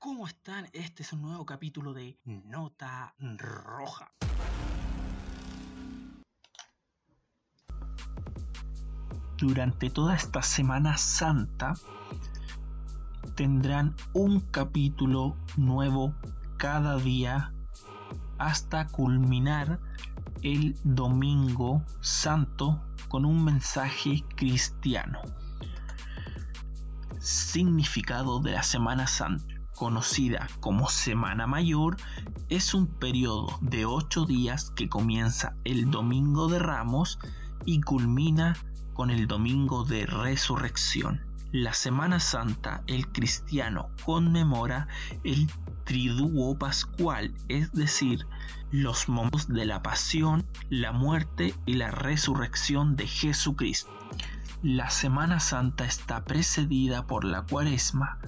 ¿Cómo están? Este es un nuevo capítulo de Nota Roja. Durante toda esta Semana Santa tendrán un capítulo nuevo cada día hasta culminar el Domingo Santo con un mensaje cristiano. Significado de la Semana Santa conocida como Semana Mayor, es un periodo de ocho días que comienza el Domingo de Ramos y culmina con el Domingo de Resurrección. La Semana Santa el cristiano conmemora el triduo pascual, es decir, los momentos de la pasión, la muerte y la resurrección de Jesucristo. La Semana Santa está precedida por la Cuaresma,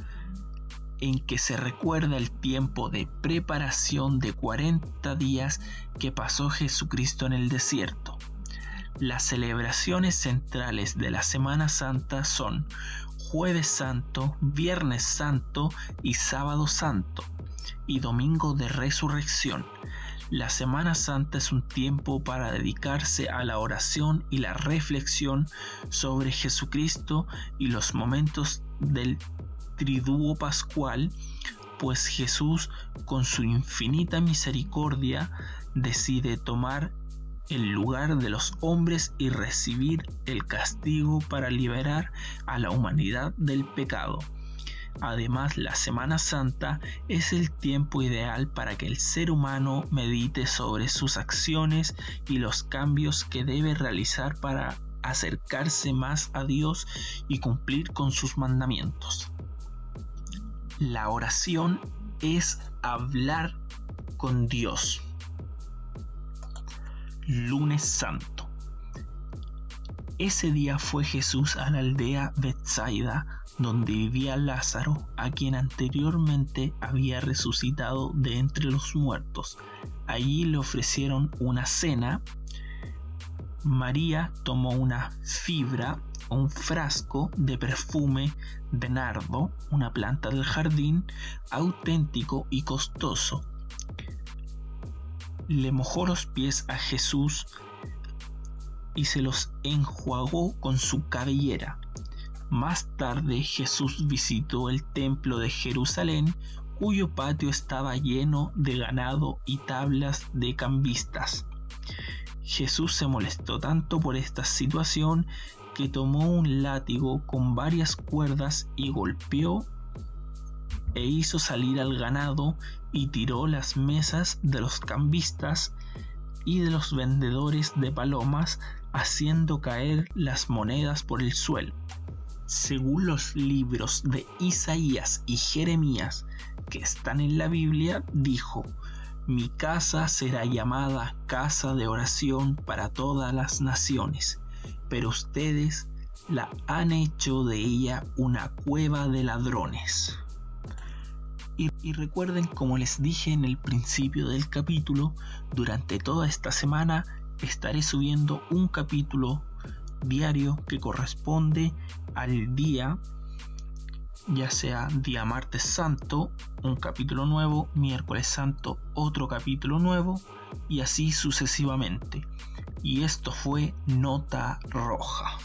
en que se recuerda el tiempo de preparación de 40 días que pasó Jesucristo en el desierto. Las celebraciones centrales de la Semana Santa son Jueves Santo, Viernes Santo y Sábado Santo y Domingo de Resurrección. La Semana Santa es un tiempo para dedicarse a la oración y la reflexión sobre Jesucristo y los momentos del triduo pascual, pues Jesús con su infinita misericordia decide tomar el lugar de los hombres y recibir el castigo para liberar a la humanidad del pecado. Además, la Semana Santa es el tiempo ideal para que el ser humano medite sobre sus acciones y los cambios que debe realizar para acercarse más a Dios y cumplir con sus mandamientos. La oración es hablar con Dios. Lunes Santo. Ese día fue Jesús a la aldea Bethsaida, donde vivía Lázaro, a quien anteriormente había resucitado de entre los muertos. Allí le ofrecieron una cena. María tomó una fibra un frasco de perfume de nardo, una planta del jardín, auténtico y costoso. Le mojó los pies a Jesús y se los enjuagó con su cabellera. Más tarde Jesús visitó el templo de Jerusalén, cuyo patio estaba lleno de ganado y tablas de cambistas. Jesús se molestó tanto por esta situación que tomó un látigo con varias cuerdas y golpeó e hizo salir al ganado y tiró las mesas de los cambistas y de los vendedores de palomas haciendo caer las monedas por el suelo. Según los libros de Isaías y Jeremías que están en la Biblia, dijo, mi casa será llamada casa de oración para todas las naciones, pero ustedes la han hecho de ella una cueva de ladrones. Y, recuerden, como les dije en el principio del capítulo, durante toda esta semana estaré subiendo un capítulo diario que corresponde al día ya sea día martes santo, un capítulo nuevo, miércoles santo, otro capítulo nuevo, y así sucesivamente. Y esto fue Nota Roja.